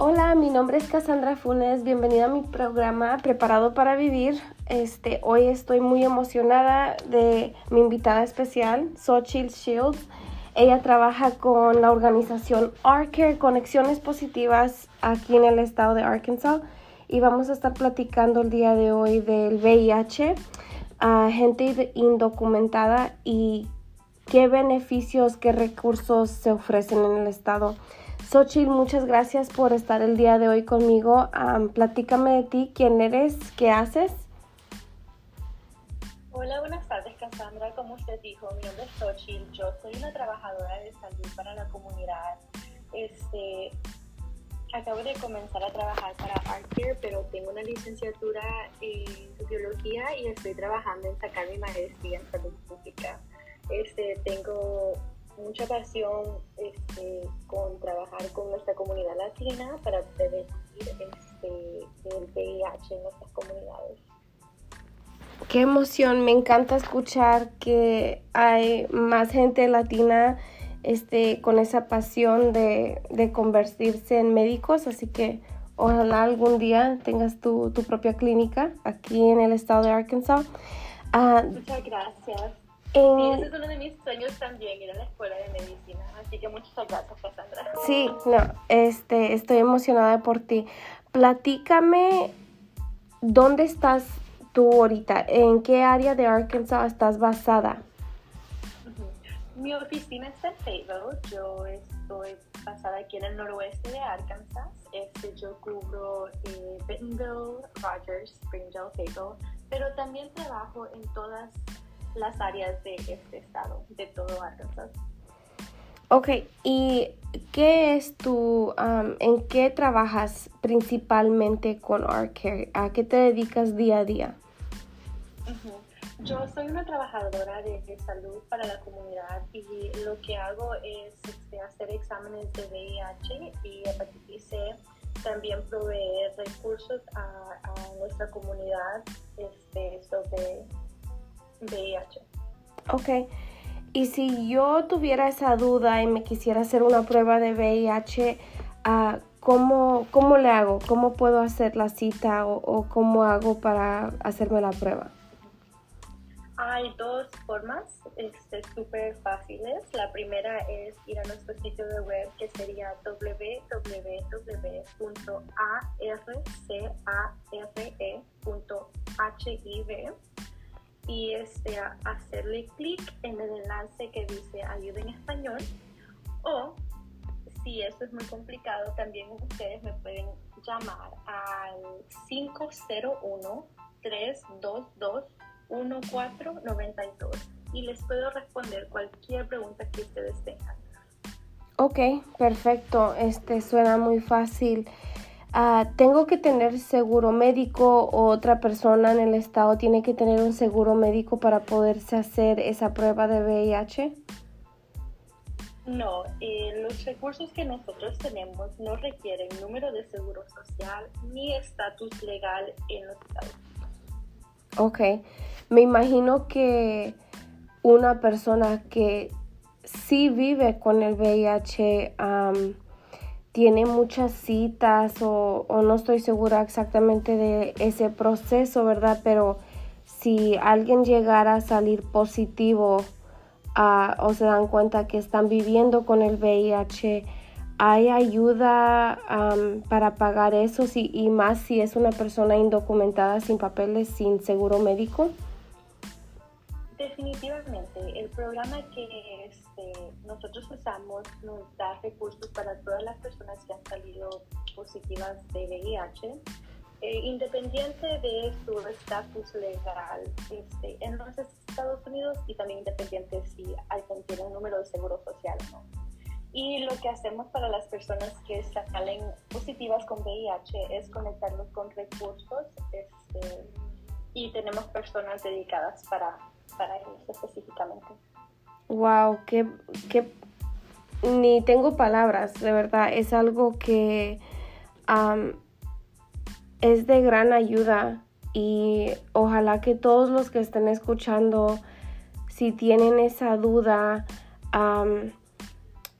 Hola, mi nombre es Cassandra Funes. Bienvenida a mi programa Preparado para Vivir. Este, hoy estoy muy emocionada de mi invitada especial, Xochitl Shields. Ella trabaja con la organización ARCARE, Conexiones Positivas, aquí en el estado de Arkansas. Y vamos a estar platicando el día de hoy del VIH a gente indocumentada y qué beneficios, qué recursos se ofrecen en el estado. Xochitl, muchas gracias por estar el día de hoy conmigo. platícame de ti, quién eres, qué haces. Hola, buenas tardes, Cassandra. Como usted dijo, mi nombre es Xochitl. Yo soy una trabajadora de salud para la comunidad. Este, acabo de comenzar a trabajar para ArtCare, pero tengo una licenciatura en biología y estoy trabajando en sacar mi maestría en salud pública. Este, tengo mucha pasión este, con trabajar con nuestra comunidad latina para prevenir este, el VIH en nuestras comunidades. Qué emoción, me encanta escuchar que hay más gente latina este, con esa pasión de, de convertirse en médicos, así que ojalá algún día tengas tu, tu propia clínica aquí en el estado de Arkansas. Ah, Muchas gracias. Sí, ese es uno de mis sueños también, ir a la escuela de medicina. Así que muchas gracias, Cassandra. Sí, no, este, estoy emocionada por ti. Platícame, ¿dónde estás tú ahorita? ¿En qué área de Arkansas estás basada? Mi oficina está en Fayetteville. Yo estoy basada aquí en el noroeste de Arkansas. Este, yo cubro eh, Bentonville, Rogers, Springdale, Fayetteville, pero también trabajo en todas las áreas de este estado, de todo Arkansas. Ok, ¿y qué es tu, en qué trabajas principalmente con ArtCare? ¿A qué te dedicas día a día? Yo soy una trabajadora de, salud para la comunidad y lo que hago es este, hacer exámenes de VIH y hepatitis C, también proveer recursos a, nuestra comunidad este, sobre VIH. Ok. Y si yo tuviera esa duda y me quisiera hacer una prueba de VIH, uh, ¿cómo, ¿cómo, le hago? ¿Cómo puedo hacer la cita o, cómo hago para hacerme la prueba? Hay dos formas este, súper fáciles. La primera es ir a nuestro sitio de web que sería www.arcare.hiv y este, hacerle clic en el enlace que dice ayuda en español o si eso es muy complicado también ustedes me pueden llamar al 501 322 1492 y les puedo responder cualquier pregunta que ustedes tengan. Ok, perfecto. Este suena muy fácil. Ah, tengo que tener seguro médico o otra persona en el estado tiene que tener un seguro médico para poderse hacer esa prueba de VIH? No, eh, los recursos que nosotros tenemos no requieren número de seguro social ni estatus legal en los estados. Ok, me imagino que una persona que sí vive con el VIH tiene muchas citas o, no estoy segura exactamente de ese proceso, ¿verdad? Pero si alguien llegara a salir positivo ah, o se dan cuenta que están viviendo con el VIH, ¿hay ayuda para pagar eso? y más si es una persona indocumentada, sin papeles, sin seguro médico. Definitivamente, el programa que este, nosotros usamos nos da recursos para todas las personas que han salido positivas de VIH, eh, independiente de su estatus legal este, en los Estados Unidos y también independiente si alguien tiene un número de seguro social no. Y lo que hacemos para las personas que salen positivas con VIH es conectarlos con recursos este, y tenemos personas dedicadas para para ellos específicamente. Wow, que, ni tengo palabras, de verdad, es algo que es de gran ayuda y ojalá que todos los que estén escuchando, si tienen esa duda,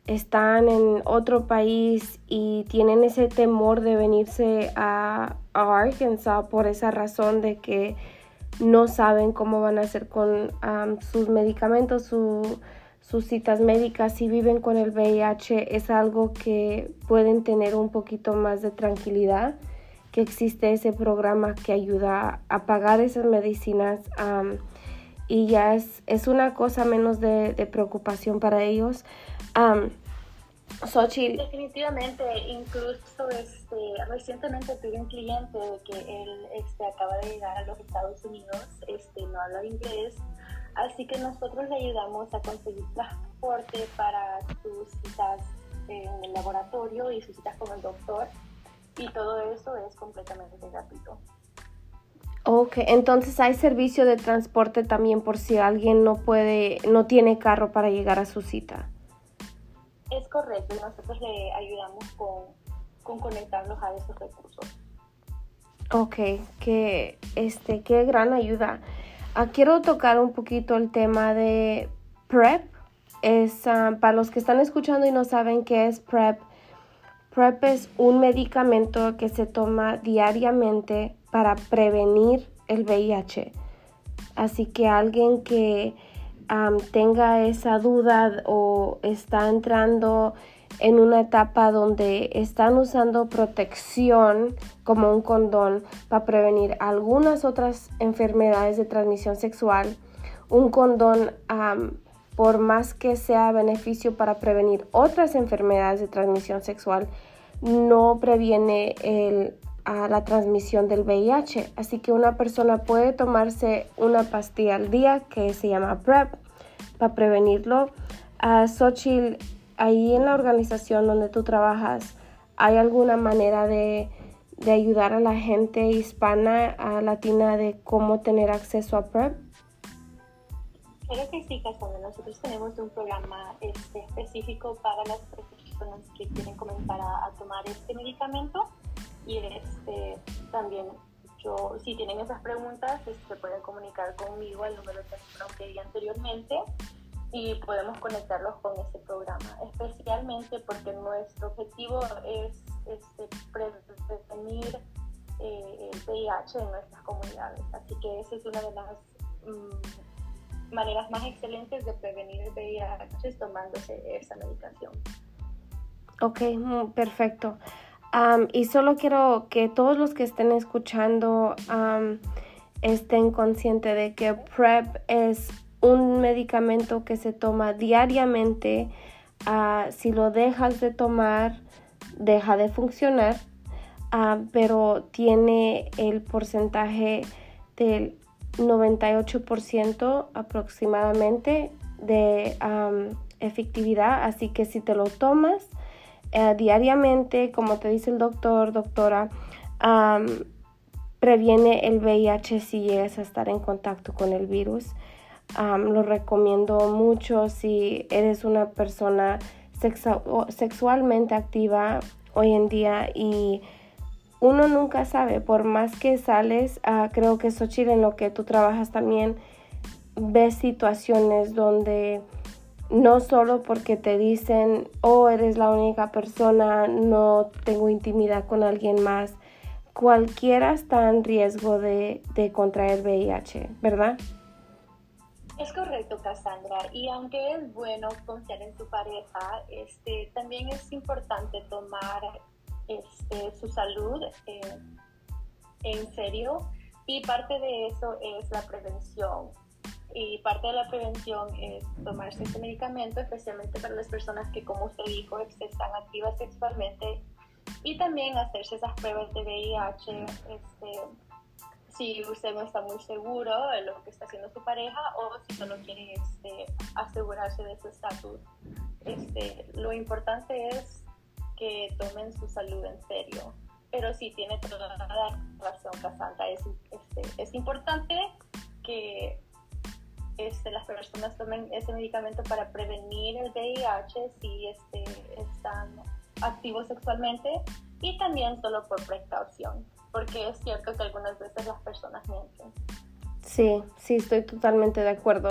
están en otro país y tienen ese temor de venirse a, Arkansas por esa razón de que no saben cómo van a hacer con sus medicamentos, sus citas médicas, si viven con el VIH, es algo que pueden tener un poquito más de tranquilidad, que existe ese programa que ayuda a pagar esas medicinas y ya es, es una cosa menos de, preocupación para ellos. Um, Definitivamente, incluso este, recientemente tuve un cliente que él este, acaba de llegar a los Estados Unidos, este, no habla inglés, así que nosotros le ayudamos a conseguir transporte para sus citas en el laboratorio y sus citas con el doctor y todo eso es completamente gratuito. Ok, entonces hay servicio de transporte también por si alguien no puede, no tiene carro para llegar a su cita. Es correcto, y nosotros le ayudamos con, con conectarlos a esos recursos. Ok, que este, qué gran ayuda. Ah, quiero tocar un poquito el tema de PrEP. Es ah, para los que están escuchando y no saben qué es PrEP. PrEP es un medicamento que se toma diariamente para prevenir el VIH. Así que alguien que tenga esa duda o está entrando en una etapa donde están usando protección como un condón para prevenir algunas otras enfermedades de transmisión sexual, un condón por más que sea beneficio para prevenir otras enfermedades de transmisión sexual, no previene el a la transmisión del VIH. Así que una persona puede tomarse una pastilla al día que se llama PrEP para prevenirlo. A Xochitl, ahí en la organización donde tú trabajas, ¿hay alguna manera de, de ayudar a la gente hispana, a latina, de cómo tener acceso a PrEP? Claro que sí, Cassandra. Nosotros tenemos un programa este, específico para las personas que quieren comenzar a tomar este medicamento y este, también yo, si tienen esas preguntas, este, se pueden comunicar conmigo al número de teléfono que di anteriormente y podemos conectarlos con este programa, especialmente porque nuestro objetivo es este, prevenir eh, el VIH en nuestras comunidades. Así que esa es una de las mm, maneras más excelentes de prevenir el VIH tomándose esa medicación. Ok, mm, y solo quiero que todos los que estén escuchando estén conscientes de que PrEP es un medicamento que se toma diariamente. Ah, si lo dejas de tomar, deja de funcionar, ah, pero tiene el porcentaje del 98% aproximadamente de efectividad. Así que si te lo tomas, eh, diariamente, como te dice el doctor, doctora, previene el VIH si llegas a estar en contacto con el virus. lo recomiendo mucho si eres una persona sexualmente activa hoy en día y uno nunca sabe, por más que sales, uh, creo que Xochitl en lo que tú trabajas también ves situaciones donde no solo porque te dicen, oh, eres la única persona, no tengo intimidad con alguien más. Cualquiera está en riesgo de, contraer VIH, ¿verdad? Es correcto, Cassandra. Y aunque es bueno confiar en tu pareja, este, también es importante tomar este, su salud eh, en serio. Y parte de eso es la prevención y parte de la prevención es tomarse este medicamento, especialmente para las personas que, como usted dijo, están activas sexualmente y también hacerse esas pruebas de VIH. Este, si usted no está muy seguro de lo que está haciendo su pareja o si solo quiere este, asegurarse de su estatus. Este, lo importante es que tomen su salud en serio. Pero sí, tiene toda la razón, Cassandra. Es, este, es importante que este, las personas tomen ese medicamento para prevenir el VIH si este, están activos sexualmente y también solo por precaución, porque es cierto que algunas veces las personas mienten. Sí, sí, estoy totalmente de acuerdo.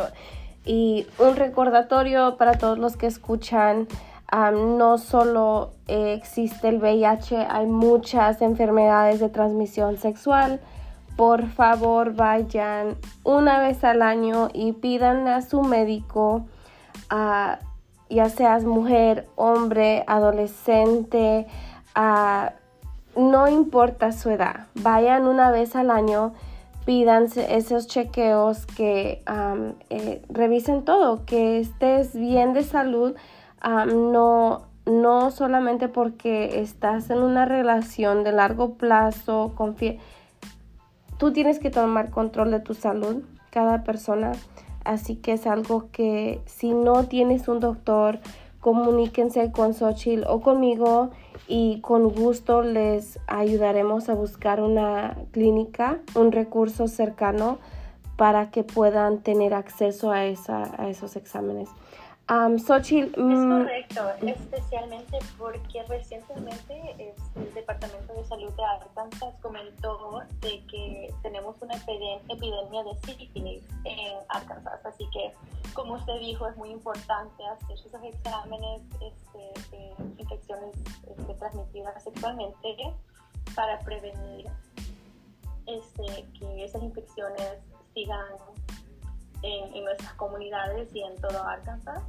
Y un recordatorio para todos los que escuchan, no solo existe el VIH, hay muchas enfermedades de transmisión sexual. Por favor, vayan una vez al año y pidan a su médico, ya seas mujer, hombre, adolescente, no importa su edad, vayan una vez al año pídanse esos chequeos que eh, revisen todo, que estés bien de salud, no, no solamente porque estás en una relación de largo plazo, confía. Tú tienes que tomar control de tu salud, cada persona. Así que es algo que si no tienes un doctor, comuníquense con Xochitl o conmigo y con gusto les ayudaremos a buscar una clínica, un recurso cercano para que puedan tener acceso a, esa, a esos exámenes. Um, es mm, correcto, especialmente porque recientemente este, el Departamento de Salud de Arkansas comentó de que tenemos una epidemia de sífilis en Arkansas, así que como usted dijo es muy importante hacer esos exámenes este, de infecciones este, transmitidas sexualmente para prevenir este, que esas infecciones sigan en, en nuestras comunidades y en todo Arkansas.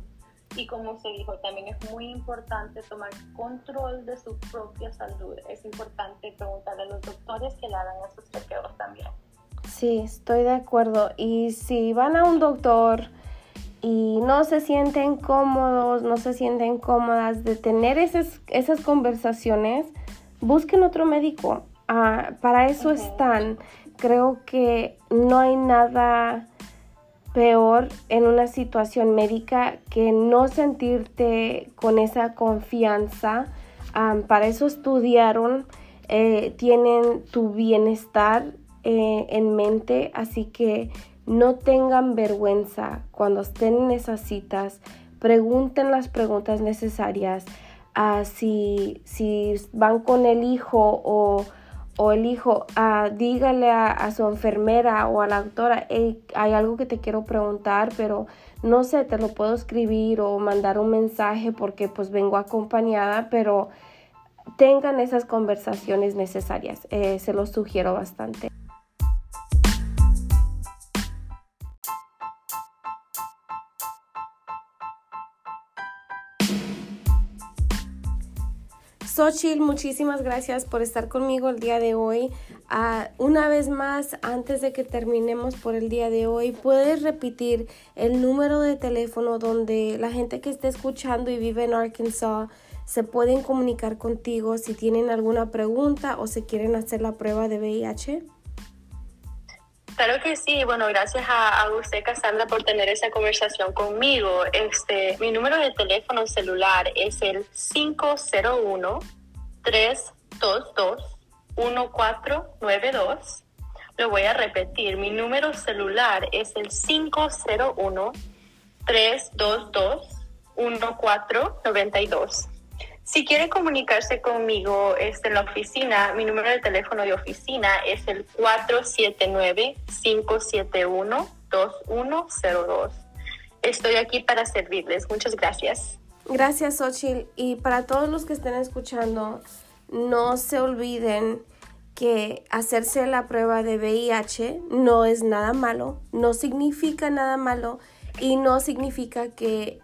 Y como se dijo, también es muy importante tomar control de su propia salud. Es importante preguntarle a los doctores que le hagan esos chequeos también. Sí, estoy de acuerdo. Y si van a un doctor y no se sienten cómodos, no se sienten cómodas de tener esas, esas conversaciones, busquen otro médico. Ah, para eso están. Creo que no hay nada peor en una situación médica que no sentirte con esa confianza. para eso estudiaron, eh, tienen tu bienestar eh, en mente, así que no tengan vergüenza cuando estén en esas citas. Pregunten las preguntas necesarias. Uh, si, si van con el hijo o o el hijo, ah, dígale a, su enfermera o a la doctora, hay algo que te quiero preguntar, pero no sé, te lo puedo escribir o mandar un mensaje porque pues vengo acompañada, pero tengan esas conversaciones necesarias, eh, se los sugiero bastante. Xochitl, muchísimas gracias por estar conmigo el día de hoy. Ah, una vez más, antes de que terminemos por el día de hoy, puedes repetir el número de teléfono donde la gente que esté escuchando y vive en Arkansas se pueden comunicar contigo si tienen alguna pregunta o si quieren hacer la prueba de VIH. Claro que sí, bueno, gracias a, a, usted, Cassandra, por tener esa conversación conmigo. Este, mi número de teléfono celular es el 501-322-1492. Lo voy a repetir, mi número celular es el 501-322-1492. Si quiere comunicarse conmigo este, en la oficina, mi número de teléfono de oficina es el 479-571-2102. Estoy aquí para servirles. Muchas gracias. Gracias, Xochitl. Y para todos los que estén escuchando, no se olviden que hacerse la prueba de VIH no es nada malo, no significa nada malo y no significa que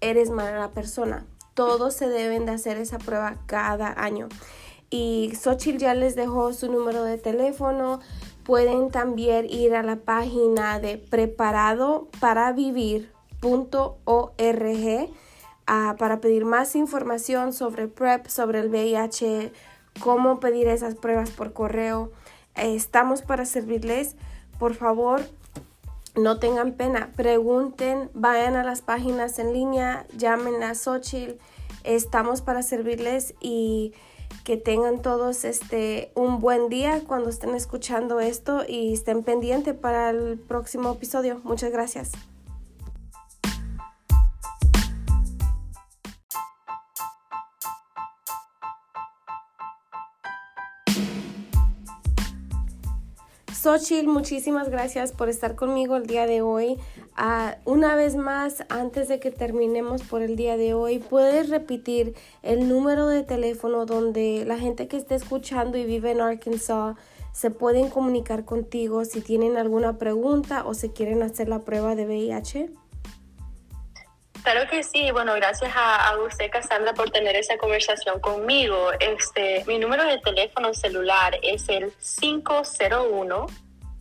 eres mala persona todos se deben de hacer esa prueba cada año. Y Xochitl ya les dejó su número de teléfono. Pueden también ir a la página de preparado para ah, para pedir más información sobre PrEP, sobre el VIH, cómo pedir esas pruebas por correo. estamos para servirles. Por favor, no tengan pena, pregunten, vayan a las páginas en línea, llamen a Xochitl, estamos para servirles y que tengan todos este un buen día cuando estén escuchando esto y estén pendientes para el próximo episodio. Muchas gracias. Xochitl, muchísimas gracias por estar conmigo el día de hoy. Ah, una vez más, antes de que terminemos por el día de hoy, puedes repetir el número de teléfono donde la gente que esté escuchando y vive en Arkansas se pueden comunicar contigo si tienen alguna pregunta o si quieren hacer la prueba de VIH. Claro que sí. Bueno, gracias a, usted, Cassandra, por tener esa conversación conmigo. Este, mi número de teléfono celular es el 501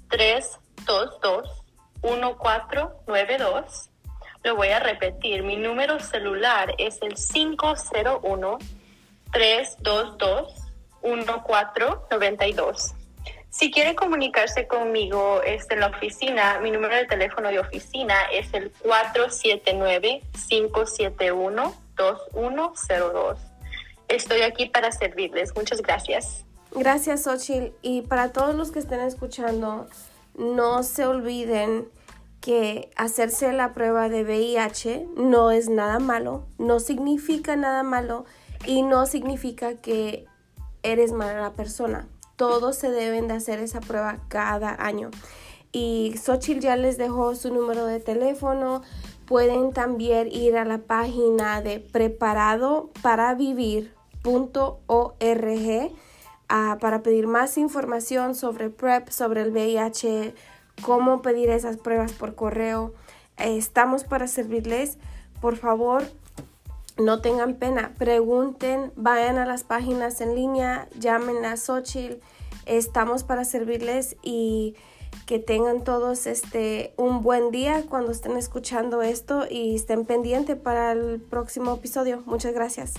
322 1492. Lo voy a repetir. Mi número celular es el 501 322 1492. Si quiere comunicarse conmigo este, en la oficina, mi número de teléfono de oficina es el 479-571-2102. Estoy aquí para servirles. Muchas gracias. Gracias, Xochitl. Y para todos los que estén escuchando, no se olviden que hacerse la prueba de VIH no es nada malo, no significa nada malo y no significa que eres mala persona todos se deben de hacer esa prueba cada año. Y Xochitl ya les dejó su número de teléfono. Pueden también ir a la página de preparadoparavivir.org ah, para pedir más información sobre PrEP, sobre el VIH, cómo pedir esas pruebas por correo. estamos para servirles. Por favor, no tengan pena, pregunten, vayan a las páginas en línea, llamen a Xochitl, estamos para servirles y que tengan todos este un buen día cuando estén escuchando esto y estén pendientes para el próximo episodio. Muchas gracias.